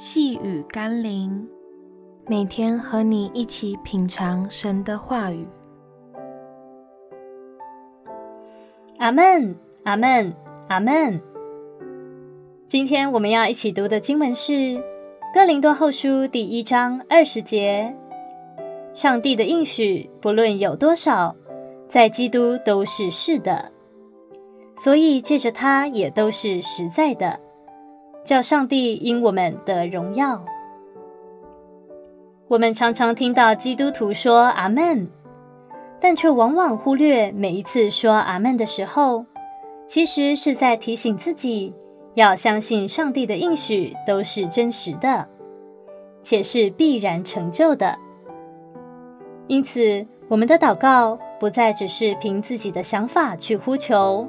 细雨甘霖，每天和你一起品尝神的话语。阿门，阿门，阿门。今天我们要一起读的经文是《哥林多后书》第一章二十节。上帝的应许，不论有多少，在基督都是是的，所以借着他也都是实在的。叫上帝因我们得荣耀。我们常常听到基督徒说“阿门”，但却往往忽略每一次说“阿门”的时候，其实是在提醒自己要相信上帝的应许都是真实的，且是必然成就的。因此，我们的祷告不再只是凭自己的想法去呼求，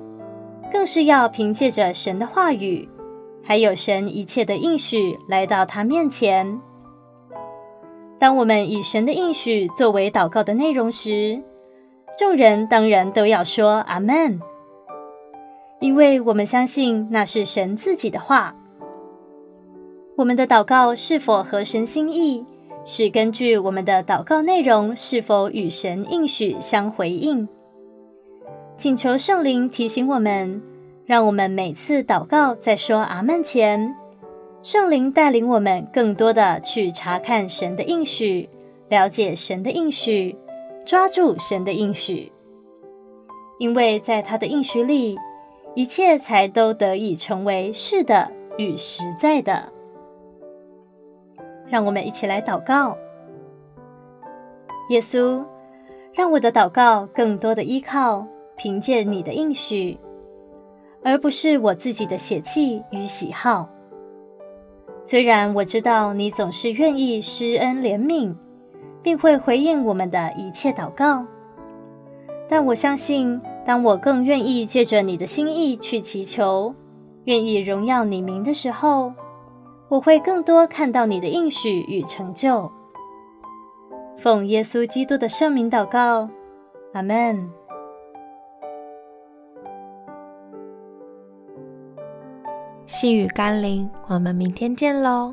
更是要凭借着神的话语。还有神一切的应许来到他面前。当我们以神的应许作为祷告的内容时，众人当然都要说阿门，因为我们相信那是神自己的话。我们的祷告是否合神心意，是根据我们的祷告内容是否与神应许相回应。请求圣灵提醒我们。让我们每次祷告在说阿门前，圣灵带领我们更多的去查看神的应许，了解神的应许，抓住神的应许。因为在他的应许里，一切才都得以成为是的与实在的。让我们一起来祷告，耶稣，让我的祷告更多的依靠，凭借你的应许。而不是我自己的血气与喜好。虽然我知道你总是愿意施恩怜悯，并会回应我们的一切祷告，但我相信，当我更愿意借着你的心意去祈求，愿意荣耀你名的时候，我会更多看到你的应许与成就。奉耶稣基督的圣名祷告，阿门。细雨甘霖，我们明天见喽。